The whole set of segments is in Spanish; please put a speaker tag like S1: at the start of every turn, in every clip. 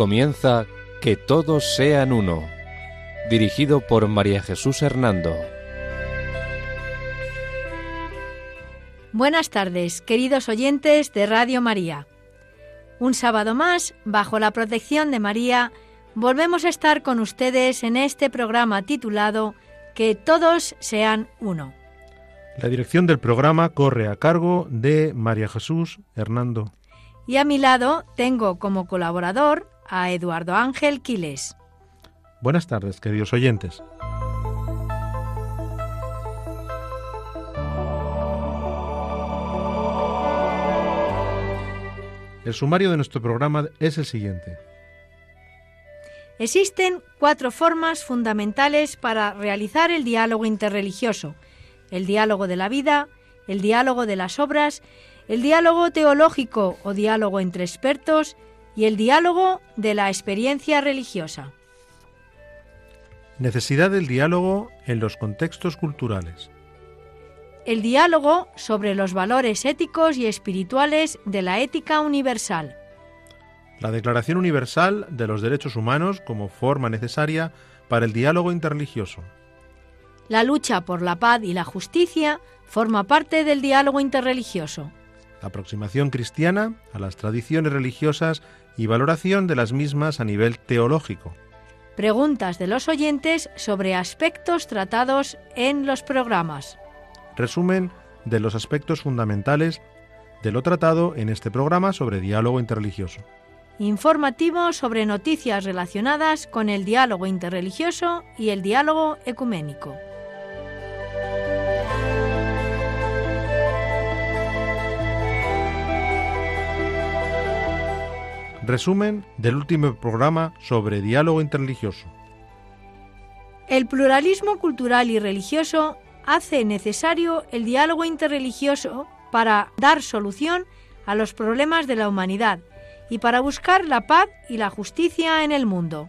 S1: Comienza Que todos sean uno, dirigido por María Jesús Hernando.
S2: Buenas tardes, queridos oyentes de Radio María. Un sábado más, bajo la protección de María, volvemos a estar con ustedes en este programa titulado Que todos sean uno.
S3: La dirección del programa corre a cargo de María Jesús Hernando.
S2: Y a mi lado tengo como colaborador a Eduardo Ángel Quiles.
S3: Buenas tardes, queridos oyentes. El sumario de nuestro programa es el siguiente.
S2: Existen cuatro formas fundamentales para realizar el diálogo interreligioso. El diálogo de la vida, el diálogo de las obras, el diálogo teológico o diálogo entre expertos y el diálogo de la experiencia religiosa.
S3: Necesidad del diálogo en los contextos culturales.
S2: El diálogo sobre los valores éticos y espirituales de la ética universal.
S3: La Declaración Universal de los Derechos Humanos como forma necesaria para el diálogo interreligioso.
S2: La lucha por la paz y la justicia forma parte del diálogo interreligioso.
S3: La aproximación cristiana a las tradiciones religiosas y valoración de las mismas a nivel teológico.
S2: Preguntas de los oyentes sobre aspectos tratados en los programas.
S3: Resumen de los aspectos fundamentales de lo tratado en este programa sobre diálogo interreligioso.
S2: Informativo sobre noticias relacionadas con el diálogo interreligioso y el diálogo ecuménico.
S3: Resumen del último programa sobre diálogo interreligioso.
S2: El pluralismo cultural y religioso hace necesario el diálogo interreligioso para dar solución a los problemas de la humanidad y para buscar la paz y la justicia en el mundo.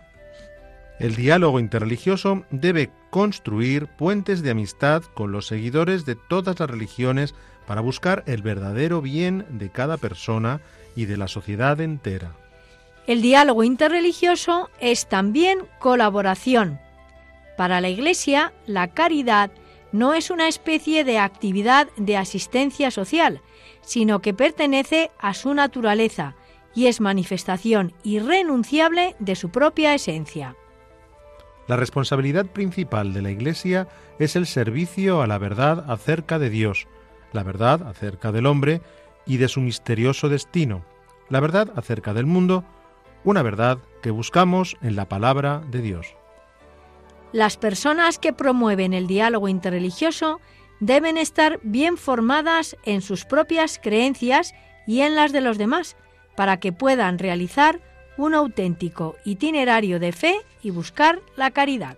S3: El diálogo interreligioso debe construir puentes de amistad con los seguidores de todas las religiones para buscar el verdadero bien de cada persona y de la sociedad entera.
S2: El diálogo interreligioso es también colaboración. Para la Iglesia, la caridad no es una especie de actividad de asistencia social, sino que pertenece a su naturaleza y es manifestación irrenunciable de su propia esencia.
S3: La responsabilidad principal de la Iglesia es el servicio a la verdad acerca de Dios, la verdad acerca del hombre y de su misterioso destino, la verdad acerca del mundo, una verdad que buscamos en la palabra de Dios.
S2: Las personas que promueven el diálogo interreligioso deben estar bien formadas en sus propias creencias y en las de los demás, para que puedan realizar un auténtico itinerario de fe y buscar la caridad.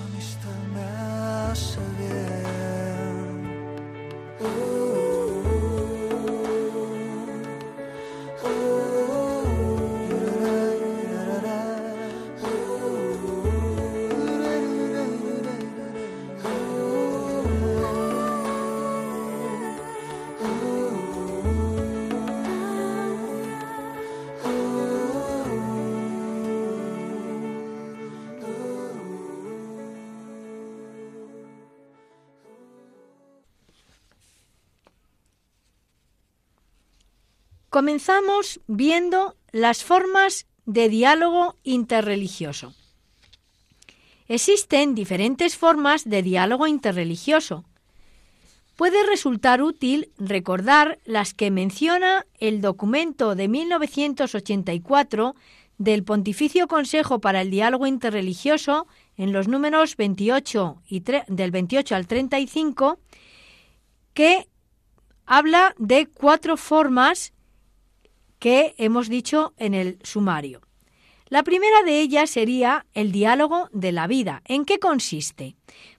S2: Comenzamos viendo las formas de diálogo interreligioso. Existen diferentes formas de diálogo interreligioso. Puede resultar útil recordar las que menciona el documento de 1984 del Pontificio Consejo para el Diálogo Interreligioso en los números 28 y del 28 al 35 que habla de cuatro formas que hemos dicho en el sumario. La primera de ellas sería el diálogo de la vida. ¿En qué consiste?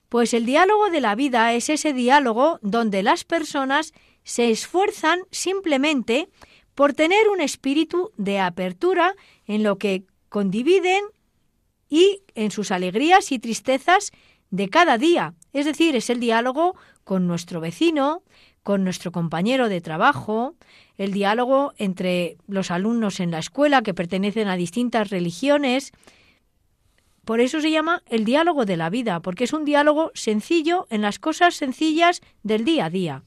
S2: Pues el diálogo de la vida es ese diálogo donde las personas se esfuerzan simplemente por tener un espíritu de apertura en lo que condividen y en sus alegrías y tristezas de cada día. Es decir, es el diálogo con nuestro vecino, con nuestro compañero de trabajo, el diálogo entre los alumnos en la escuela que pertenecen a distintas religiones. Por eso se llama el diálogo de la vida, porque es un diálogo sencillo en las cosas sencillas del día a día.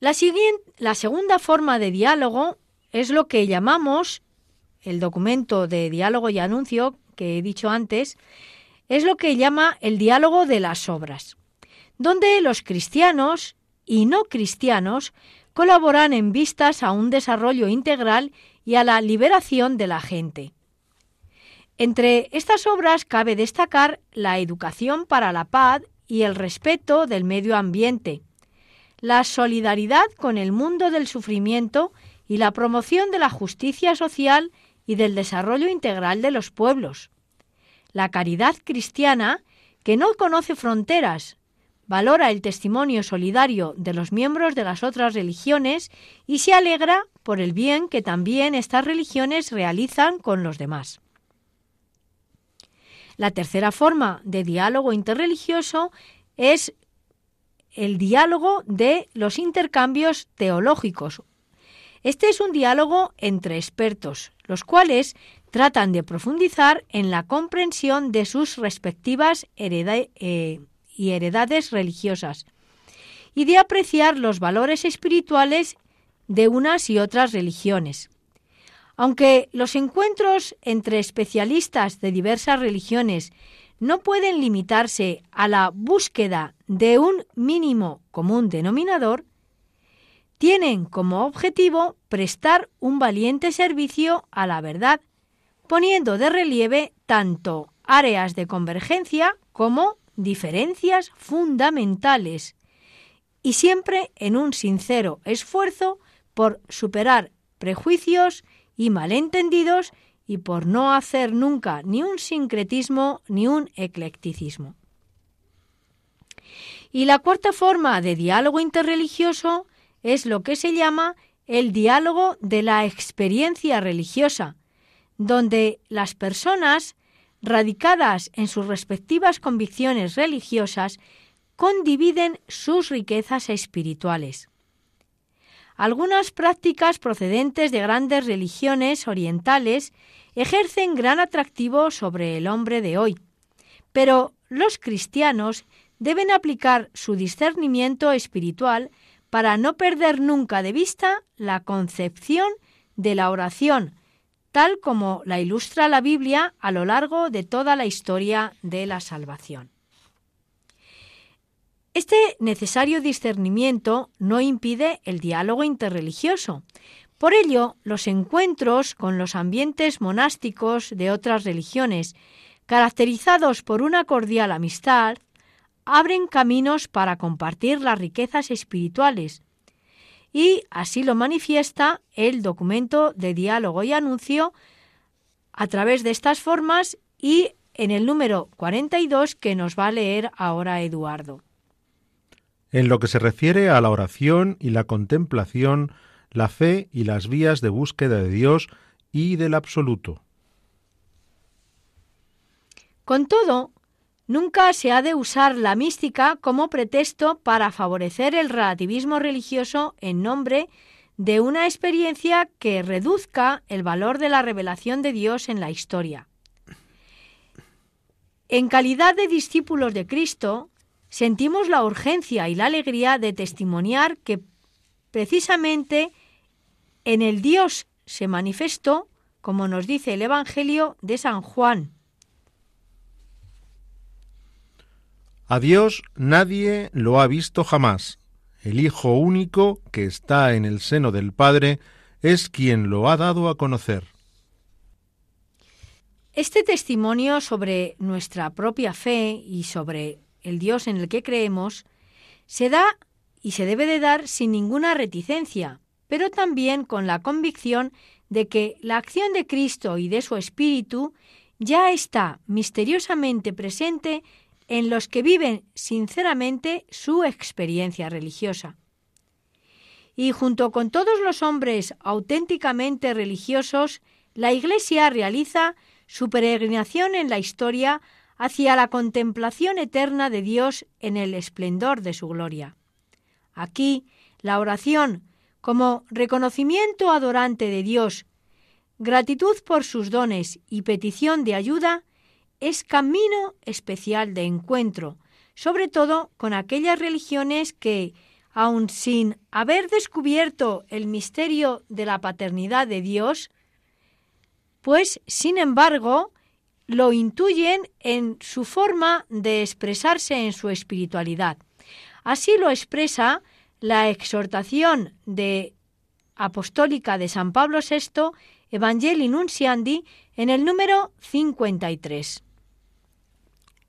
S2: La, siguiente, la segunda forma de diálogo es lo que llamamos el documento de diálogo y anuncio que he dicho antes, es lo que llama el diálogo de las obras, donde los cristianos y no cristianos colaboran en vistas a un desarrollo integral y a la liberación de la gente. Entre estas obras cabe destacar la educación para la paz y el respeto del medio ambiente, la solidaridad con el mundo del sufrimiento y la promoción de la justicia social y del desarrollo integral de los pueblos. La caridad cristiana, que no conoce fronteras, valora el testimonio solidario de los miembros de las otras religiones y se alegra por el bien que también estas religiones realizan con los demás. La tercera forma de diálogo interreligioso es el diálogo de los intercambios teológicos. Este es un diálogo entre expertos, los cuales tratan de profundizar en la comprensión de sus respectivas eh, y heredades religiosas y de apreciar los valores espirituales de unas y otras religiones. Aunque los encuentros entre especialistas de diversas religiones no pueden limitarse a la búsqueda de un mínimo común denominador, tienen como objetivo prestar un valiente servicio a la verdad, poniendo de relieve tanto áreas de convergencia como diferencias fundamentales, y siempre en un sincero esfuerzo por superar prejuicios y malentendidos y por no hacer nunca ni un sincretismo ni un eclecticismo. Y la cuarta forma de diálogo interreligioso es lo que se llama el diálogo de la experiencia religiosa, donde las personas, radicadas en sus respectivas convicciones religiosas, condividen sus riquezas espirituales. Algunas prácticas procedentes de grandes religiones orientales ejercen gran atractivo sobre el hombre de hoy, pero los cristianos deben aplicar su discernimiento espiritual para no perder nunca de vista la concepción de la oración, tal como la ilustra la Biblia a lo largo de toda la historia de la salvación. Este necesario discernimiento no impide el diálogo interreligioso. Por ello, los encuentros con los ambientes monásticos de otras religiones, caracterizados por una cordial amistad, abren caminos para compartir las riquezas espirituales. Y así lo manifiesta el documento de diálogo y anuncio a través de estas formas y en el número 42 que nos va a leer ahora Eduardo.
S3: En lo que se refiere a la oración y la contemplación, la fe y las vías de búsqueda de Dios y del absoluto.
S2: Con todo, nunca se ha de usar la mística como pretexto para favorecer el relativismo religioso en nombre de una experiencia que reduzca el valor de la revelación de Dios en la historia. En calidad de discípulos de Cristo, sentimos la urgencia y la alegría de testimoniar que precisamente en el Dios se manifestó, como nos dice el Evangelio de San Juan.
S3: A Dios nadie lo ha visto jamás. El Hijo único que está en el seno del Padre es quien lo ha dado a conocer.
S2: Este testimonio sobre nuestra propia fe y sobre el Dios en el que creemos, se da y se debe de dar sin ninguna reticencia, pero también con la convicción de que la acción de Cristo y de su Espíritu ya está misteriosamente presente en los que viven sinceramente su experiencia religiosa. Y junto con todos los hombres auténticamente religiosos, la Iglesia realiza su peregrinación en la historia hacia la contemplación eterna de Dios en el esplendor de su gloria. Aquí, la oración, como reconocimiento adorante de Dios, gratitud por sus dones y petición de ayuda, es camino especial de encuentro, sobre todo con aquellas religiones que, aun sin haber descubierto el misterio de la paternidad de Dios, pues, sin embargo, lo intuyen en su forma de expresarse en su espiritualidad. Así lo expresa la exhortación de apostólica de San Pablo VI, Evangelii Nunciandi, en el número 53.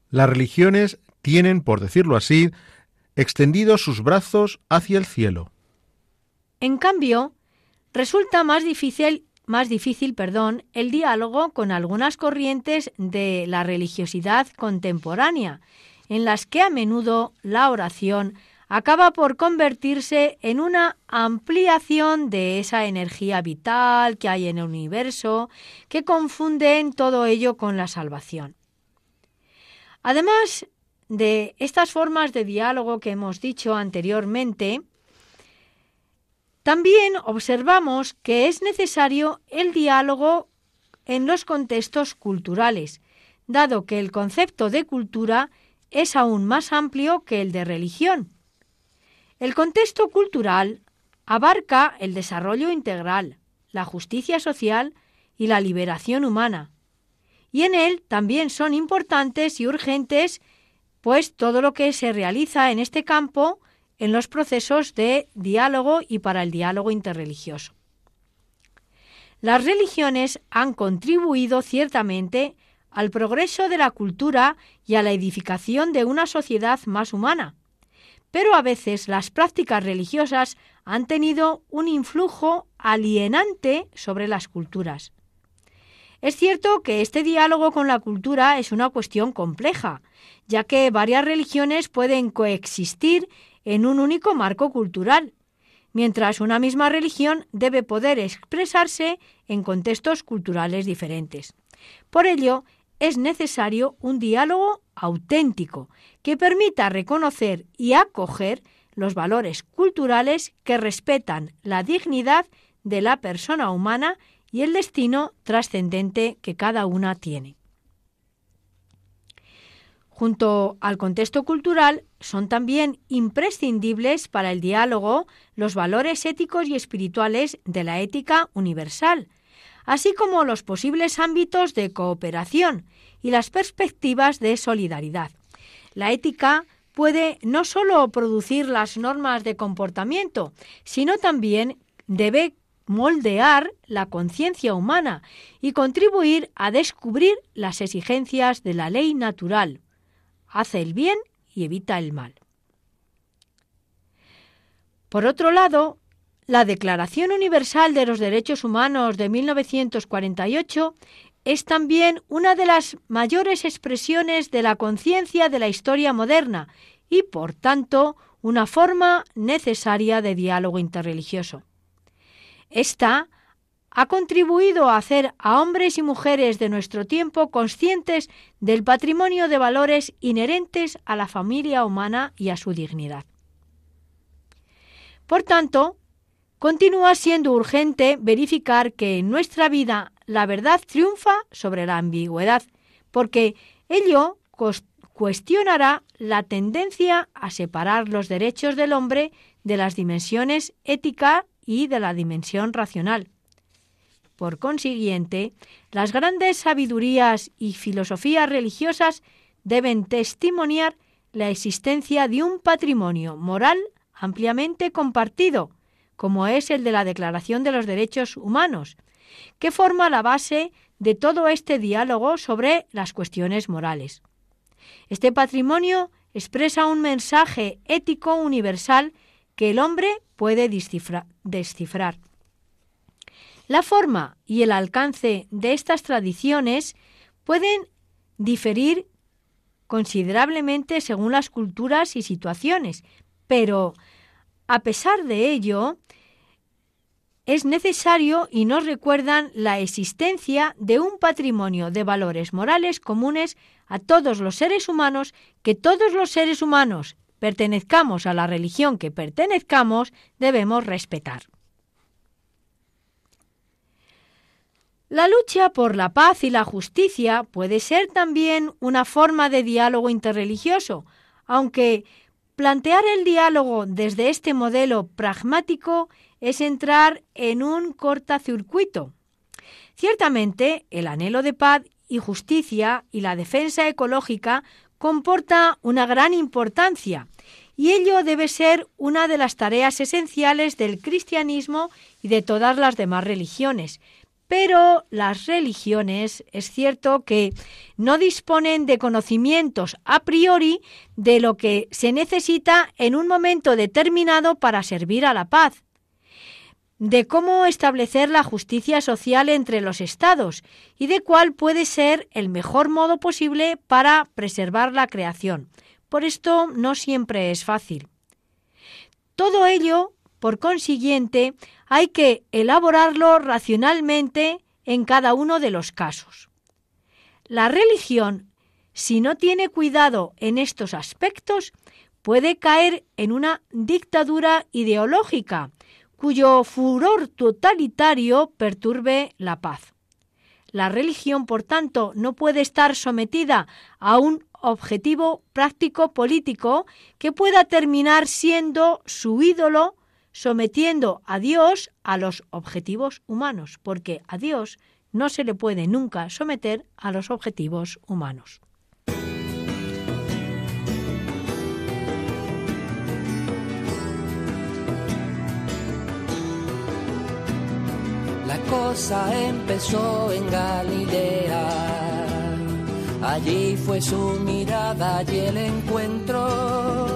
S3: Las religiones tienen, por decirlo así, extendidos sus brazos hacia el cielo.
S2: En cambio, resulta más difícil más difícil, perdón, el diálogo con algunas corrientes de la religiosidad contemporánea, en las que a menudo la oración acaba por convertirse en una ampliación de esa energía vital que hay en el universo, que confunde en todo ello con la salvación. Además de estas formas de diálogo que hemos dicho anteriormente, también observamos que es necesario el diálogo en los contextos culturales, dado que el concepto de cultura es aún más amplio que el de religión. El contexto cultural abarca el desarrollo integral, la justicia social y la liberación humana. Y en él también son importantes y urgentes pues todo lo que se realiza en este campo en los procesos de diálogo y para el diálogo interreligioso. Las religiones han contribuido ciertamente al progreso de la cultura y a la edificación de una sociedad más humana, pero a veces las prácticas religiosas han tenido un influjo alienante sobre las culturas. Es cierto que este diálogo con la cultura es una cuestión compleja, ya que varias religiones pueden coexistir en un único marco cultural, mientras una misma religión debe poder expresarse en contextos culturales diferentes. Por ello, es necesario un diálogo auténtico que permita reconocer y acoger los valores culturales que respetan la dignidad de la persona humana y el destino trascendente que cada una tiene. Junto al contexto cultural, son también imprescindibles para el diálogo los valores éticos y espirituales de la ética universal, así como los posibles ámbitos de cooperación y las perspectivas de solidaridad. La ética puede no sólo producir las normas de comportamiento, sino también debe moldear la conciencia humana y contribuir a descubrir las exigencias de la ley natural. Hace el bien y evita el mal. Por otro lado, la Declaración Universal de los Derechos Humanos de 1948 es también una de las mayores expresiones de la conciencia de la historia moderna y, por tanto, una forma necesaria de diálogo interreligioso. Esta ha contribuido a hacer a hombres y mujeres de nuestro tiempo conscientes del patrimonio de valores inherentes a la familia humana y a su dignidad. Por tanto, continúa siendo urgente verificar que en nuestra vida la verdad triunfa sobre la ambigüedad, porque ello cuestionará la tendencia a separar los derechos del hombre de las dimensiones ética y de la dimensión racional. Por consiguiente, las grandes sabidurías y filosofías religiosas deben testimoniar la existencia de un patrimonio moral ampliamente compartido, como es el de la Declaración de los Derechos Humanos, que forma la base de todo este diálogo sobre las cuestiones morales. Este patrimonio expresa un mensaje ético universal que el hombre puede descifrar. La forma y el alcance de estas tradiciones pueden diferir considerablemente según las culturas y situaciones, pero a pesar de ello, es necesario y nos recuerdan la existencia de un patrimonio de valores morales comunes a todos los seres humanos que todos los seres humanos pertenezcamos a la religión que pertenezcamos, debemos respetar. La lucha por la paz y la justicia puede ser también una forma de diálogo interreligioso, aunque plantear el diálogo desde este modelo pragmático es entrar en un cortacircuito. Ciertamente, el anhelo de paz y justicia y la defensa ecológica comporta una gran importancia y ello debe ser una de las tareas esenciales del cristianismo y de todas las demás religiones. Pero las religiones es cierto que no disponen de conocimientos a priori de lo que se necesita en un momento determinado para servir a la paz de cómo establecer la justicia social entre los estados y de cuál puede ser el mejor modo posible para preservar la creación. Por esto no siempre es fácil. Todo ello, por consiguiente, hay que elaborarlo racionalmente en cada uno de los casos. La religión, si no tiene cuidado en estos aspectos, puede caer en una dictadura ideológica, cuyo furor totalitario perturbe la paz. La religión, por tanto, no puede estar sometida a un objetivo práctico político que pueda terminar siendo su ídolo, sometiendo a Dios a los objetivos humanos, porque a Dios no se le puede nunca someter a los objetivos humanos.
S4: Empezó en Galilea. Allí fue su mirada y el encuentro.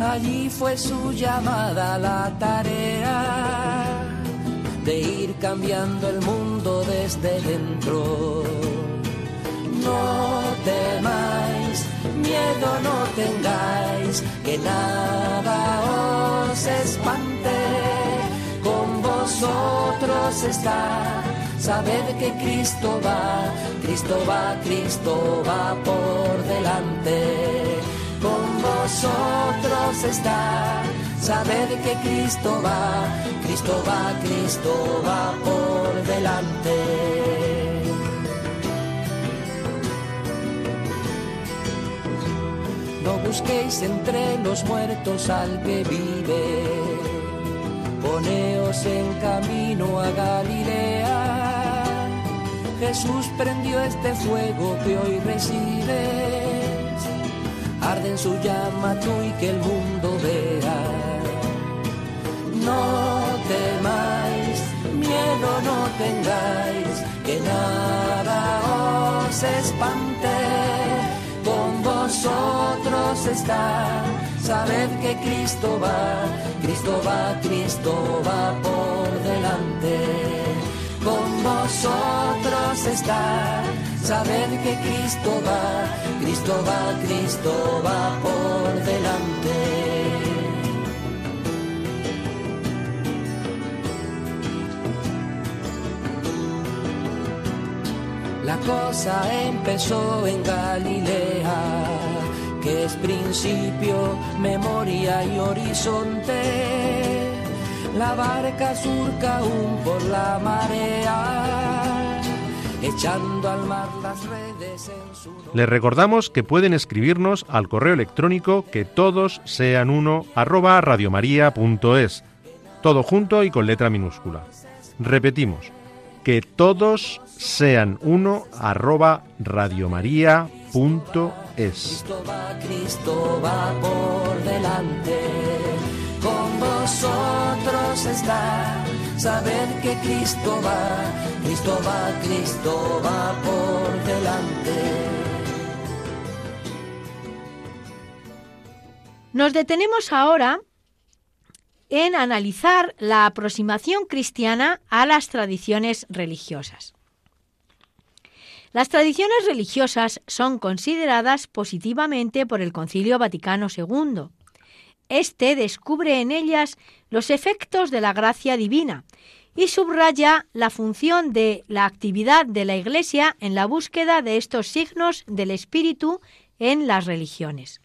S4: Allí fue su llamada a la tarea de ir cambiando el mundo desde dentro. No temáis, miedo no tengáis, que nada os espante. Está, sabed que Cristo va, Cristo va, Cristo va por delante. Con vosotros está, sabed que Cristo va, Cristo va, Cristo va por delante. No busquéis entre los muertos al que vive, poneos en camino a Galilea. Jesús prendió este fuego que hoy recibes, arde en su llama tú y que el mundo vea. No temáis, miedo no tengáis, que nada os espante. Con vosotros está, sabed que Cristo va, Cristo va, Cristo va por delante. Con vosotros está, sabed que Cristo va, Cristo va, Cristo va por delante. La cosa empezó en Galilea, que es principio, memoria y horizonte. La barca surca aún por la marea, echando al mar las redes en su...
S3: Les recordamos que pueden escribirnos al correo electrónico que todos sean uno arroba radiomaria.es, todo junto y con letra minúscula. Repetimos, que todos sean uno arroba radiomaria.es.
S4: Cristo va, Cristo va por delante. Con vosotros está, sabed que Cristo va, Cristo va, Cristo va por delante.
S2: Nos detenemos ahora en analizar la aproximación cristiana a las tradiciones religiosas. Las tradiciones religiosas son consideradas positivamente por el Concilio Vaticano II. Este descubre en ellas los efectos de la gracia divina y subraya la función de la actividad de la Iglesia en la búsqueda de estos signos del Espíritu en las religiones.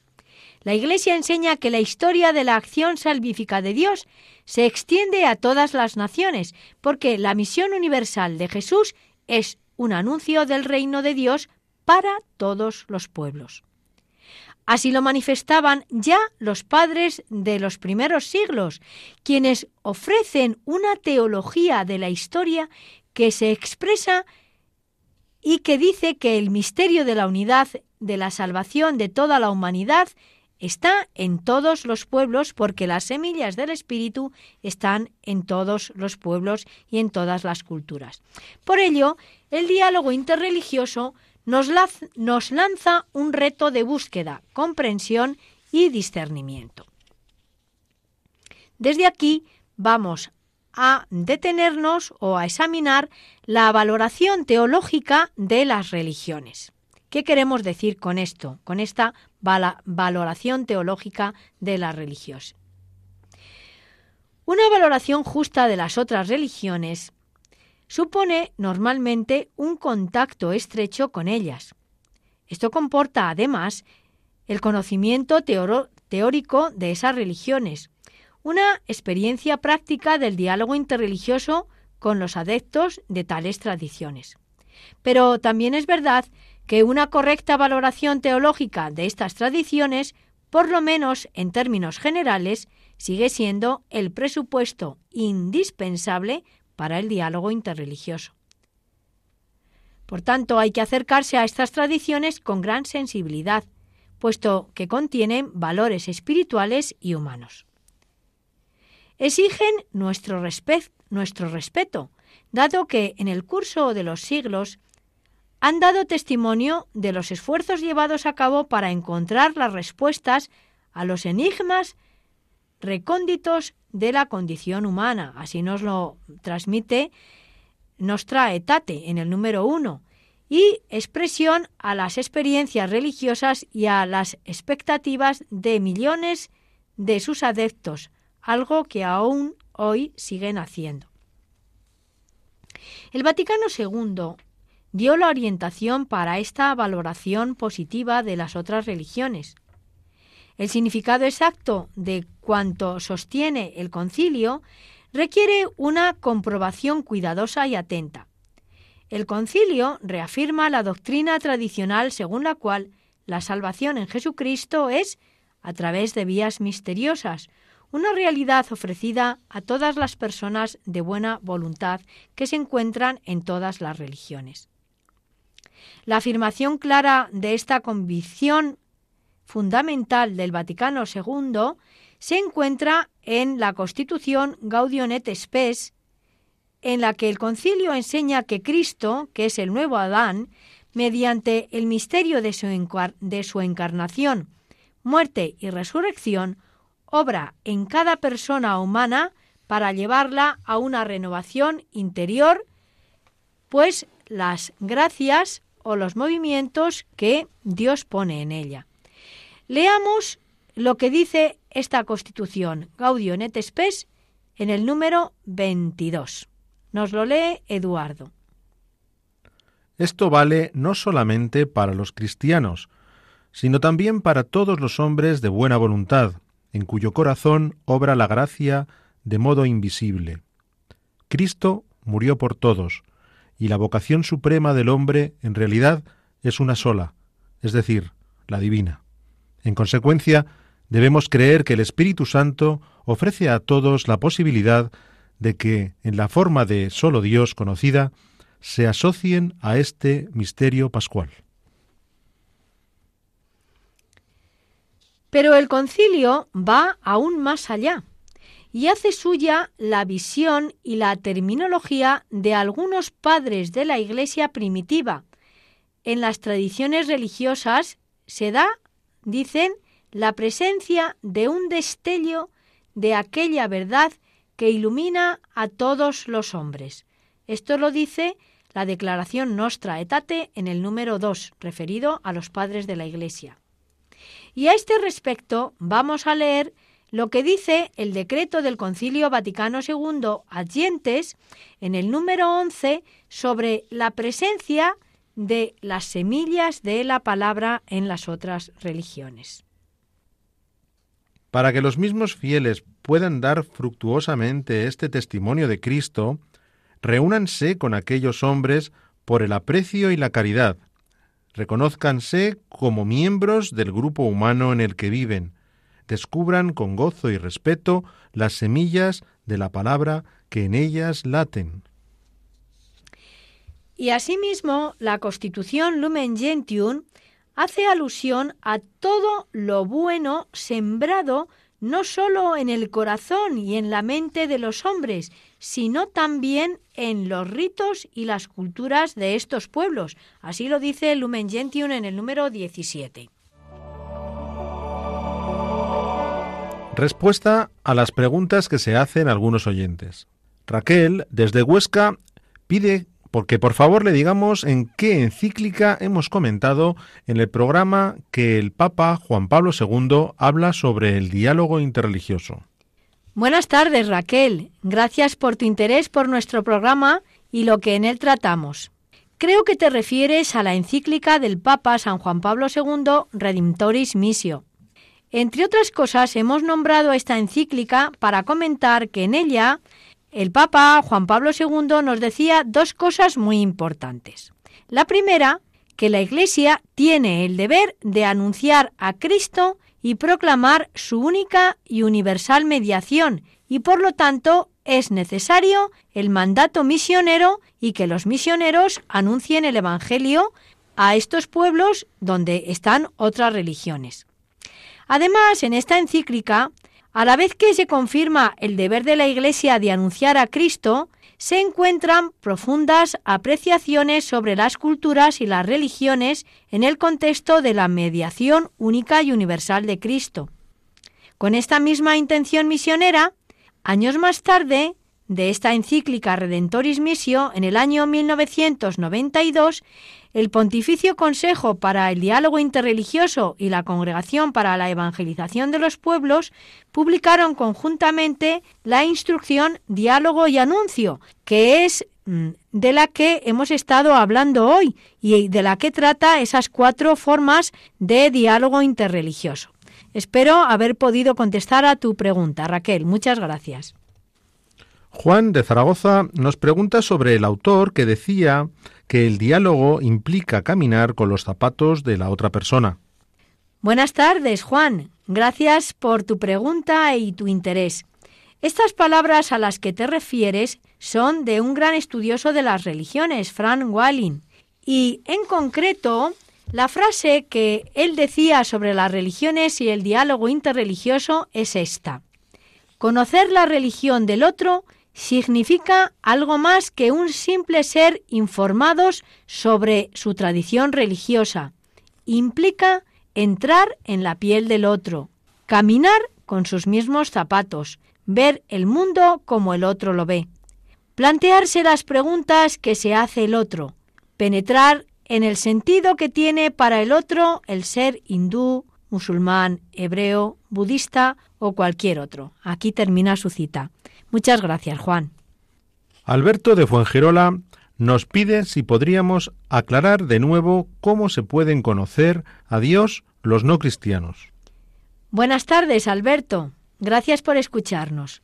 S2: La Iglesia enseña que la historia de la acción salvífica de Dios se extiende a todas las naciones, porque la misión universal de Jesús es un anuncio del reino de Dios para todos los pueblos. Así lo manifestaban ya los padres de los primeros siglos, quienes ofrecen una teología de la historia que se expresa y que dice que el misterio de la unidad de la salvación de toda la humanidad está en todos los pueblos porque las semillas del Espíritu están en todos los pueblos y en todas las culturas. Por ello, el diálogo interreligioso nos, nos lanza un reto de búsqueda, comprensión y discernimiento. Desde aquí vamos a detenernos o a examinar la valoración teológica de las religiones. ¿Qué queremos decir con esto, con esta valoración teológica de las religiones? Una valoración justa de las otras religiones supone normalmente un contacto estrecho con ellas. Esto comporta, además, el conocimiento teórico de esas religiones, una experiencia práctica del diálogo interreligioso con los adeptos de tales tradiciones. Pero también es verdad que una correcta valoración teológica de estas tradiciones, por lo menos en términos generales, sigue siendo el presupuesto indispensable para el diálogo interreligioso. Por tanto, hay que acercarse a estas tradiciones con gran sensibilidad, puesto que contienen valores espirituales y humanos. Exigen nuestro, nuestro respeto, dado que en el curso de los siglos han dado testimonio de los esfuerzos llevados a cabo para encontrar las respuestas a los enigmas recónditos de la condición humana. Así nos lo transmite Nostra Etate en el número uno, y expresión a las experiencias religiosas y a las expectativas de millones de sus adeptos, algo que aún hoy siguen haciendo. El Vaticano II dio la orientación para esta valoración positiva de las otras religiones. El significado exacto de cuanto sostiene el concilio requiere una comprobación cuidadosa y atenta. El concilio reafirma la doctrina tradicional según la cual la salvación en Jesucristo es a través de vías misteriosas, una realidad ofrecida a todas las personas de buena voluntad que se encuentran en todas las religiones. La afirmación clara de esta convicción fundamental del Vaticano II se encuentra en la Constitución Gaudium et Spes, en la que el concilio enseña que Cristo, que es el nuevo Adán, mediante el misterio de su, de su encarnación, muerte y resurrección, obra en cada persona humana para llevarla a una renovación interior, pues las gracias o los movimientos que Dios pone en ella. Leamos lo que dice esta Constitución, Gaudium et Spes, en el número 22. Nos lo lee Eduardo.
S3: Esto vale no solamente para los cristianos, sino también para todos los hombres de buena voluntad, en cuyo corazón obra la gracia de modo invisible. Cristo murió por todos, y la vocación suprema del hombre en realidad es una sola, es decir, la divina. En consecuencia, debemos creer que el Espíritu Santo ofrece a todos la posibilidad de que, en la forma de solo Dios conocida, se asocien a este misterio pascual.
S2: Pero el concilio va aún más allá y hace suya la visión y la terminología de algunos padres de la Iglesia primitiva. En las tradiciones religiosas se da, dicen, la presencia de un destello de aquella verdad que ilumina a todos los hombres. Esto lo dice la declaración Nostra Etate en el número 2, referido a los padres de la Iglesia. Y a este respecto vamos a leer lo que dice el decreto del Concilio Vaticano II Adyentes en el número 11 sobre la presencia de las semillas de la palabra en las otras religiones.
S3: Para que los mismos fieles puedan dar fructuosamente este testimonio de Cristo, reúnanse con aquellos hombres por el aprecio y la caridad, reconózcanse como miembros del grupo humano en el que viven, descubran con gozo y respeto las semillas de la palabra que en ellas laten.
S2: Y asimismo, la Constitución Lumen Gentium hace alusión a todo lo bueno sembrado no solo en el corazón y en la mente de los hombres, sino también en los ritos y las culturas de estos pueblos. Así lo dice Lumen Gentium en el número 17.
S3: Respuesta a las preguntas que se hacen algunos oyentes. Raquel, desde Huesca, pide porque por favor le digamos en qué encíclica hemos comentado en el programa que el Papa Juan Pablo II habla sobre el diálogo interreligioso.
S2: Buenas tardes, Raquel. Gracias por tu interés por nuestro programa y lo que en él tratamos. Creo que te refieres a la encíclica del Papa San Juan Pablo II Redemptoris Missio, entre otras cosas, hemos nombrado esta encíclica para comentar que en ella el Papa Juan Pablo II nos decía dos cosas muy importantes. La primera, que la Iglesia tiene el deber de anunciar a Cristo y proclamar su única y universal mediación, y por lo tanto es necesario el mandato misionero y que los misioneros anuncien el Evangelio a estos pueblos donde están otras religiones. Además, en esta encíclica, a la vez que se confirma el deber de la Iglesia de anunciar a Cristo, se encuentran profundas apreciaciones sobre las culturas y las religiones en el contexto de la mediación única y universal de Cristo. Con esta misma intención misionera, años más tarde, de esta encíclica Redentoris Missio, en el año 1992, el Pontificio Consejo para el Diálogo Interreligioso y la Congregación para la Evangelización de los Pueblos publicaron conjuntamente la instrucción Diálogo y Anuncio, que es mm, de la que hemos estado hablando hoy y de la que trata esas cuatro formas de diálogo interreligioso. Espero haber podido contestar a tu pregunta, Raquel. Muchas gracias.
S3: Juan de Zaragoza nos pregunta sobre el autor que decía que el diálogo implica caminar con los zapatos de la otra persona.
S2: Buenas tardes, Juan. Gracias por tu pregunta y tu interés. Estas palabras a las que te refieres son de un gran estudioso de las religiones, Frank Walling, y en concreto la frase que él decía sobre las religiones y el diálogo interreligioso es esta. Conocer la religión del otro significa algo más que un simple ser informados sobre su tradición religiosa. Implica entrar en la piel del otro, caminar con sus mismos zapatos, ver el mundo como el otro lo ve, plantearse las preguntas que se hace el otro, penetrar en el sentido que tiene para el otro el ser hindú, musulmán, hebreo, budista o cualquier otro. Aquí termina su cita. Muchas gracias, Juan.
S3: Alberto de Fuengirola nos pide si podríamos aclarar de nuevo cómo se pueden conocer a Dios los no cristianos.
S2: Buenas tardes, Alberto. Gracias por escucharnos.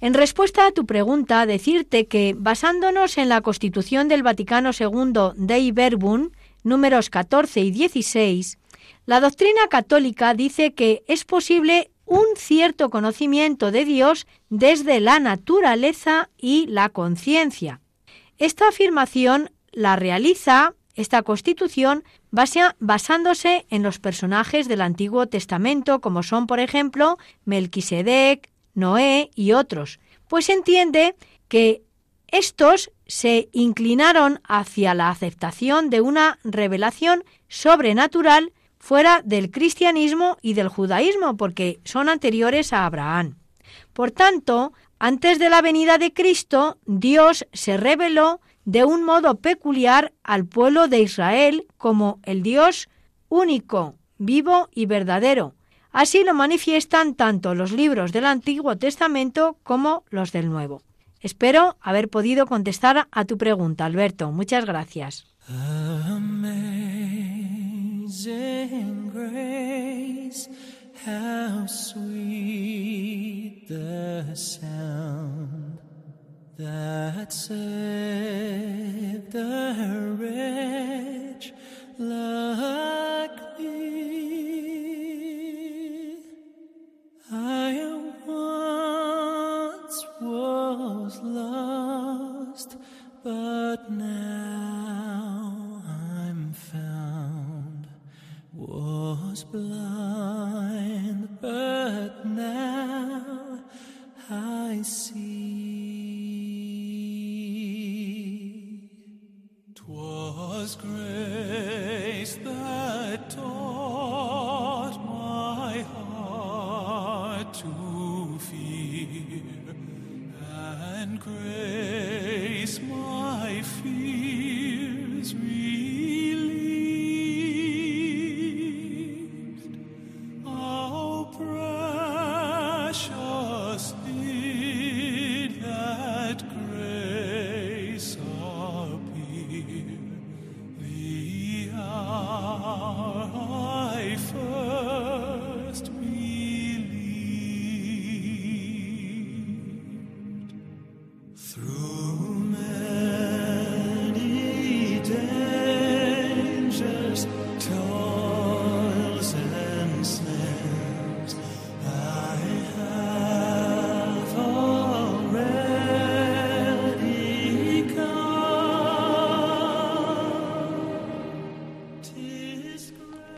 S2: En respuesta a tu pregunta, decirte que, basándonos en la Constitución del Vaticano II Dei Verbum, números 14 y 16, la doctrina católica dice que es posible un cierto conocimiento de Dios desde la naturaleza y la conciencia. Esta afirmación la realiza esta constitución basándose en los personajes del Antiguo Testamento, como son, por ejemplo, Melquisedec, Noé y otros, pues entiende que estos se inclinaron hacia la aceptación de una revelación sobrenatural fuera del cristianismo y del judaísmo, porque son anteriores a Abraham. Por tanto, antes de la venida de Cristo, Dios se reveló de un modo peculiar al pueblo de Israel como el Dios único, vivo y verdadero. Así lo manifiestan tanto los libros del Antiguo Testamento como los del Nuevo. Espero haber podido contestar a tu pregunta, Alberto. Muchas gracias.
S4: Amazing grace, how sweet the sound that saved a wretch like me. I once was lost, but now was blind, but now I see. Twas grace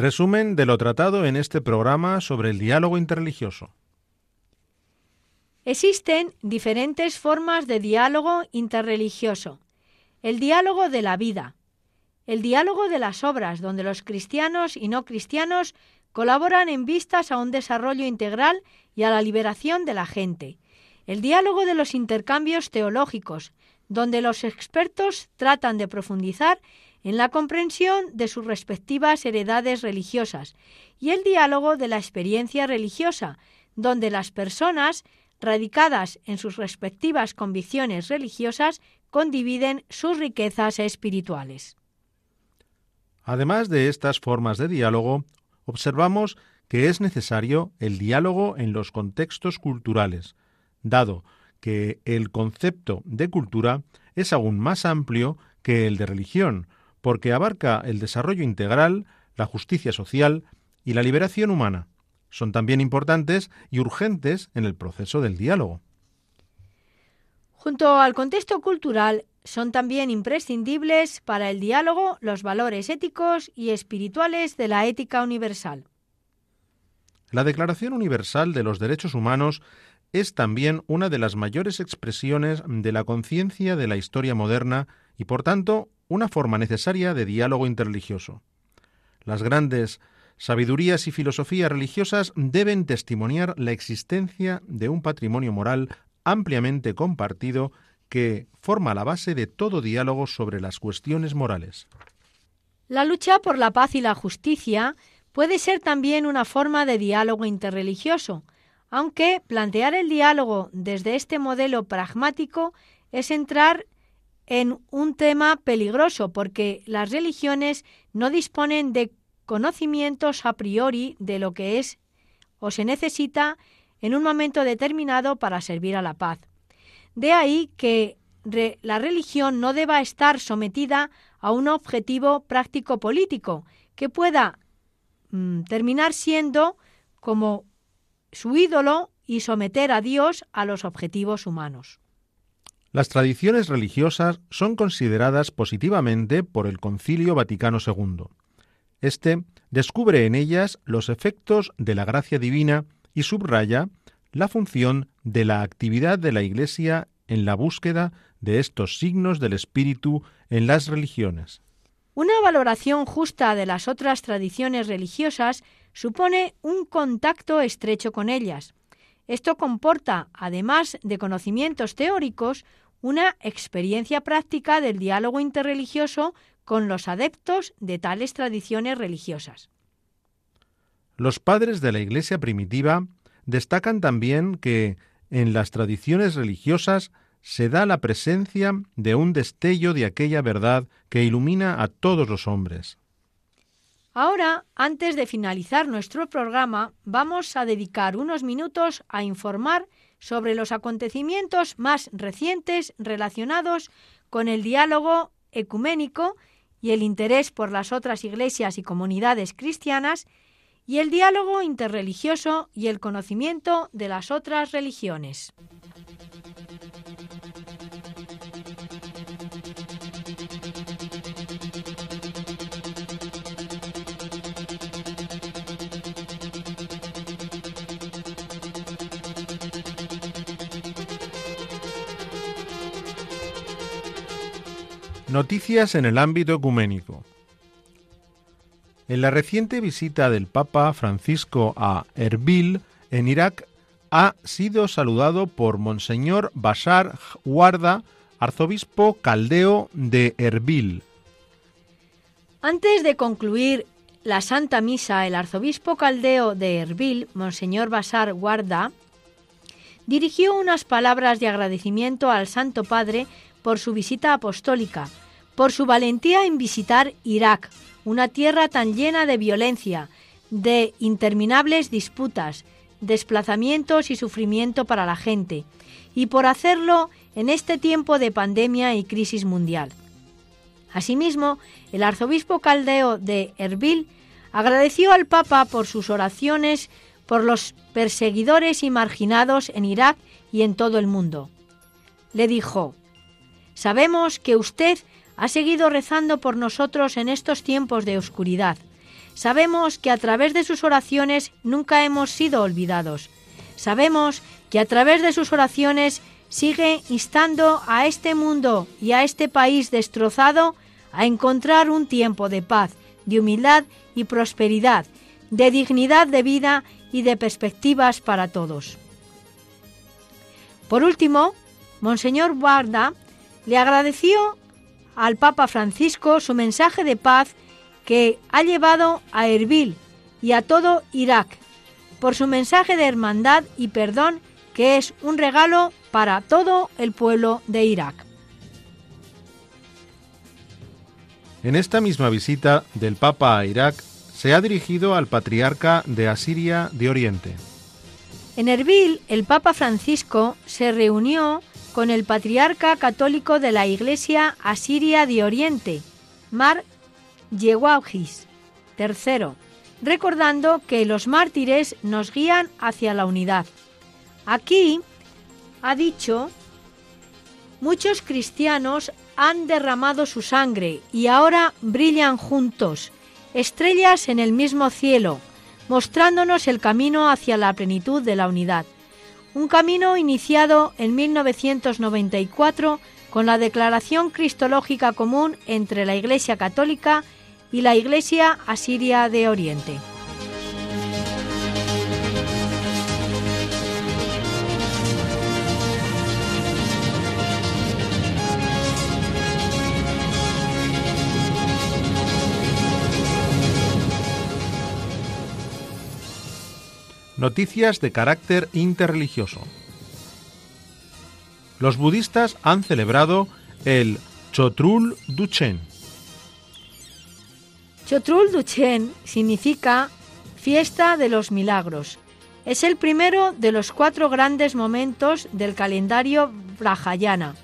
S3: Resumen de lo tratado en este programa sobre el diálogo interreligioso.
S2: Existen diferentes formas de diálogo interreligioso. El diálogo de la vida, el diálogo de las obras, donde los cristianos y no cristianos colaboran en vistas a un desarrollo integral y a la liberación de la gente. El diálogo de los intercambios teológicos, donde los expertos tratan de profundizar en la comprensión de sus respectivas heredades religiosas y el diálogo de la experiencia religiosa, donde las personas, radicadas en sus respectivas convicciones religiosas, condividen sus riquezas espirituales.
S3: Además de estas formas de diálogo, observamos que es necesario el diálogo en los contextos culturales, dado que el concepto de cultura es aún más amplio que el de religión, porque abarca el desarrollo integral, la justicia social y la liberación humana. Son también importantes y urgentes en el proceso del diálogo.
S2: Junto al contexto cultural, son también imprescindibles para el diálogo los valores éticos y espirituales de la ética universal.
S3: La Declaración Universal de los Derechos Humanos es también una de las mayores expresiones de la conciencia de la historia moderna y, por tanto, una forma necesaria de diálogo interreligioso. Las grandes sabidurías y filosofías religiosas deben testimoniar la existencia de un patrimonio moral ampliamente compartido que forma la base de todo diálogo sobre las cuestiones morales.
S2: La lucha por la paz y la justicia puede ser también una forma de diálogo interreligioso, aunque plantear el diálogo desde este modelo pragmático es entrar en un tema peligroso porque las religiones no disponen de conocimientos a priori de lo que es o se necesita en un momento determinado para servir a la paz. De ahí que la religión no deba estar sometida a un objetivo práctico político que pueda mm, terminar siendo como su ídolo y someter a Dios a los objetivos humanos.
S3: Las tradiciones religiosas son consideradas positivamente por el Concilio Vaticano II. Este descubre en ellas los efectos de la gracia divina y subraya la función de la actividad de la Iglesia en la búsqueda de estos signos del Espíritu en las religiones.
S2: Una valoración justa de las otras tradiciones religiosas supone un contacto estrecho con ellas, esto comporta, además de conocimientos teóricos, una experiencia práctica del diálogo interreligioso con los adeptos de tales tradiciones religiosas.
S3: Los padres de la Iglesia primitiva destacan también que en las tradiciones religiosas se da la presencia de un destello de aquella verdad que ilumina a todos los hombres.
S2: Ahora, antes de finalizar nuestro programa, vamos a dedicar unos minutos a informar sobre los acontecimientos más recientes relacionados con el diálogo ecuménico y el interés por las otras iglesias y comunidades cristianas y el diálogo interreligioso y el conocimiento de las otras religiones.
S3: Noticias en el ámbito ecuménico. En la reciente visita del Papa Francisco a Erbil, en Irak, ha sido saludado por Monseñor Bashar Guarda, arzobispo caldeo de Erbil.
S2: Antes de concluir la Santa Misa, el arzobispo caldeo de Erbil, Monseñor Bashar Guarda, dirigió unas palabras de agradecimiento al Santo Padre por su visita apostólica, por su valentía en visitar Irak, una tierra tan llena de violencia, de interminables disputas, desplazamientos y sufrimiento para la gente, y por hacerlo en este tiempo de pandemia y crisis mundial. Asimismo, el arzobispo caldeo de Erbil agradeció al Papa por sus oraciones por los perseguidores y marginados en Irak y en todo el mundo. Le dijo, Sabemos que usted ha seguido rezando por nosotros en estos tiempos de oscuridad. Sabemos que a través de sus oraciones nunca hemos sido olvidados. Sabemos que a través de sus oraciones sigue instando a este mundo y a este país destrozado a encontrar un tiempo de paz, de humildad y prosperidad, de dignidad de vida y de perspectivas para todos. Por último, Monseñor Guarda le agradeció al Papa Francisco su mensaje de paz que ha llevado a Erbil y a todo Irak, por su mensaje de hermandad y perdón que es un regalo para todo el pueblo de Irak.
S3: En esta misma visita del Papa a Irak se ha dirigido al patriarca de Asiria de Oriente.
S2: En Erbil, el Papa Francisco se reunió con el patriarca católico de la Iglesia Asiria de Oriente, Mar Yewagis III, recordando que los mártires nos guían hacia la unidad. Aquí ha dicho, muchos cristianos han derramado su sangre y ahora brillan juntos, estrellas en el mismo cielo, mostrándonos el camino hacia la plenitud de la unidad. Un camino iniciado en 1994 con la Declaración Cristológica Común entre la Iglesia Católica y la Iglesia Asiria de Oriente.
S3: Noticias de carácter interreligioso. Los budistas han celebrado el Chotrul Duchen.
S2: Chotrul Duchen significa fiesta de los milagros. Es el primero de los cuatro grandes momentos del calendario Brahayana.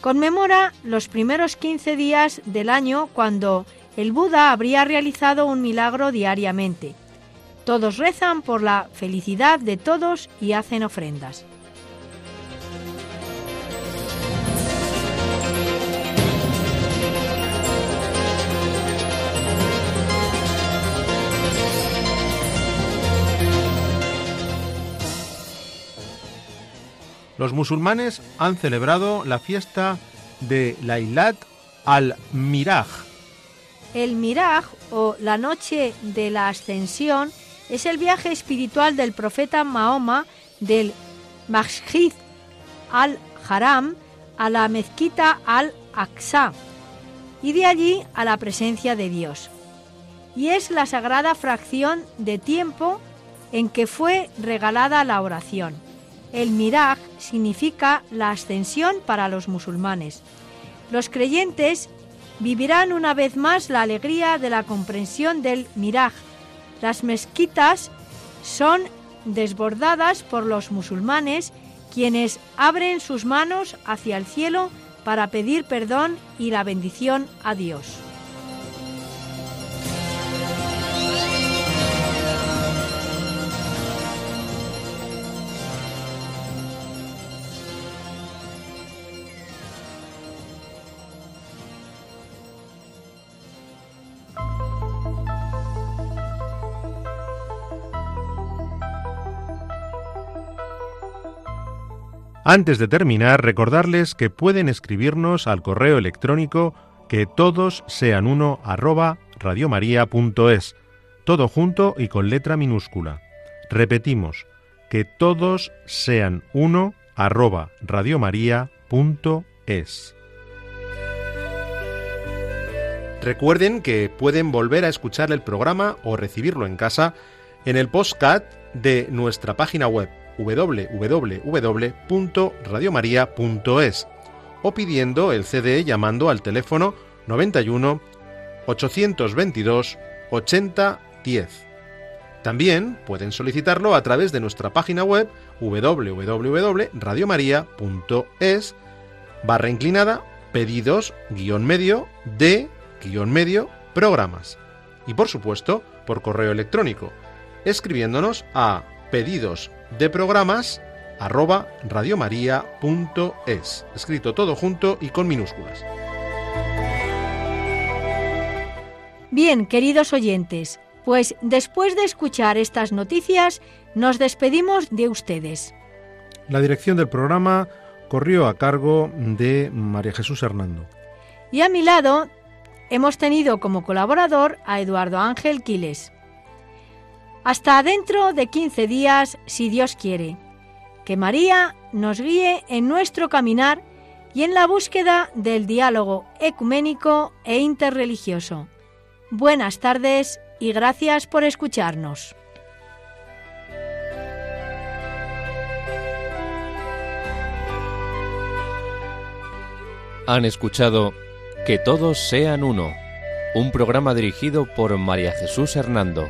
S2: Conmemora los primeros 15 días del año cuando el Buda habría realizado un milagro diariamente. Todos rezan por la felicidad de todos y hacen ofrendas.
S3: Los musulmanes han celebrado la fiesta de Lailat al-Miraj.
S2: El Miraj o la noche de la ascensión es el viaje espiritual del profeta Mahoma del Masjid al-Haram a la mezquita al-Aqsa y de allí a la presencia de Dios. Y es la sagrada fracción de tiempo en que fue regalada la oración. El miraj significa la ascensión para los musulmanes. Los creyentes vivirán una vez más la alegría de la comprensión del miraj, las mezquitas son desbordadas por los musulmanes quienes abren sus manos hacia el cielo para pedir perdón y la bendición a Dios.
S3: Antes de terminar, recordarles que pueden escribirnos al correo electrónico que todos sean uno arroba radiomaria.es, todo junto y con letra minúscula. Repetimos, que todos sean uno arroba radiomaria.es. Recuerden que pueden volver a escuchar el programa o recibirlo en casa en el postcat de nuestra página web www.radiomaria.es o pidiendo el CD llamando al teléfono 91 822 80 10. También pueden solicitarlo a través de nuestra página web www.radiomaria.es barra inclinada pedidos guion medio de guion medio programas. Y por supuesto, por correo electrónico, escribiéndonos a pedidos de programas arroba radiomaria.es, escrito todo junto y con minúsculas.
S2: Bien, queridos oyentes, pues después de escuchar estas noticias, nos despedimos de ustedes.
S3: La dirección del programa corrió a cargo de María Jesús Hernando.
S2: Y a mi lado hemos tenido como colaborador a Eduardo Ángel Quiles. Hasta dentro de 15 días, si Dios quiere. Que María nos guíe en nuestro caminar y en la búsqueda del diálogo ecuménico e interreligioso. Buenas tardes y gracias por escucharnos.
S1: Han escuchado Que todos sean uno, un programa dirigido por María Jesús Hernando.